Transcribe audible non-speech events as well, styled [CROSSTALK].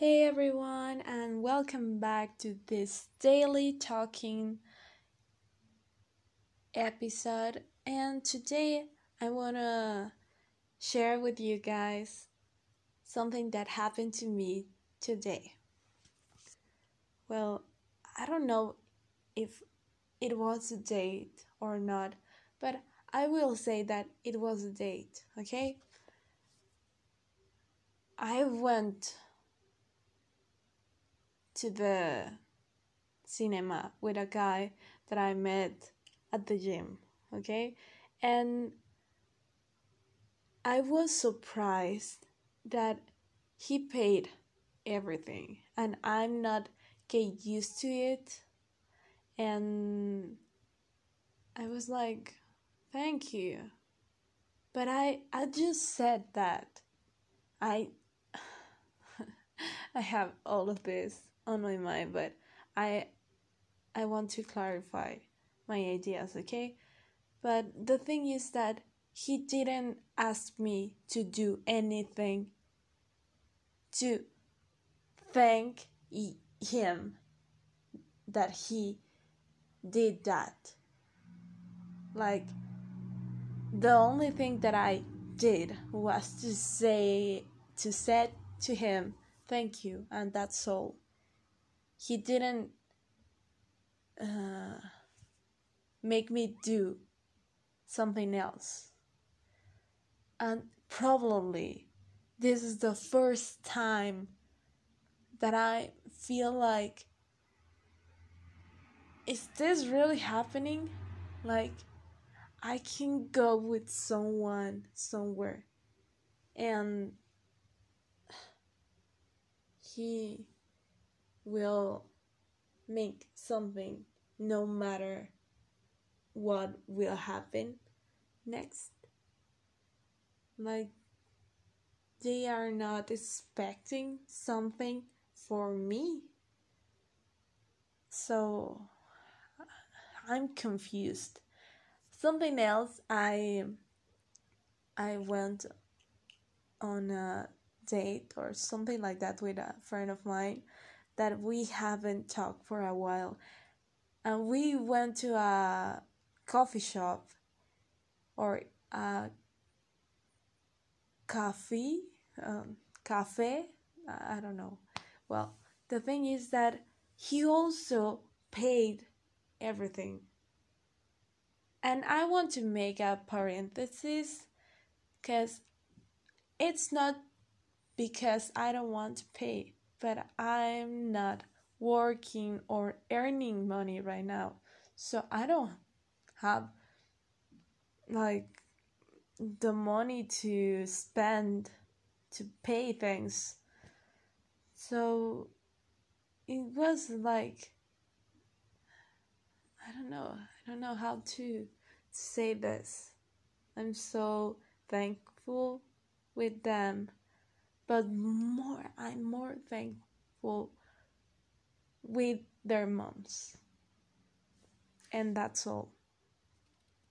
Hey everyone, and welcome back to this daily talking episode. And today I want to share with you guys something that happened to me today. Well, I don't know if it was a date or not, but I will say that it was a date, okay? I went to the cinema with a guy that I met at the gym, okay? And I was surprised that he paid everything and I'm not get used to it and I was like thank you but I I just said that I [LAUGHS] I have all of this on my mind, but I I want to clarify my ideas, okay? But the thing is that he didn't ask me to do anything to thank him that he did that. Like the only thing that I did was to say to say to him thank you and that's all he didn't uh, make me do something else. And probably this is the first time that I feel like is this really happening? Like I can go with someone somewhere and [SIGHS] he will make something no matter what will happen next. Like, they are not expecting something for me. So, I'm confused. Something else, I I went on a date or something like that with a friend of mine that we haven't talked for a while. And we went to a coffee shop or a coffee, um, cafe, I don't know. Well, the thing is that he also paid everything. And I want to make a parenthesis because it's not because I don't want to pay but I'm not working or earning money right now. So I don't have like the money to spend to pay things. So it was like I don't know. I don't know how to say this. I'm so thankful with them but more I'm more thankful with their moms. And that's all.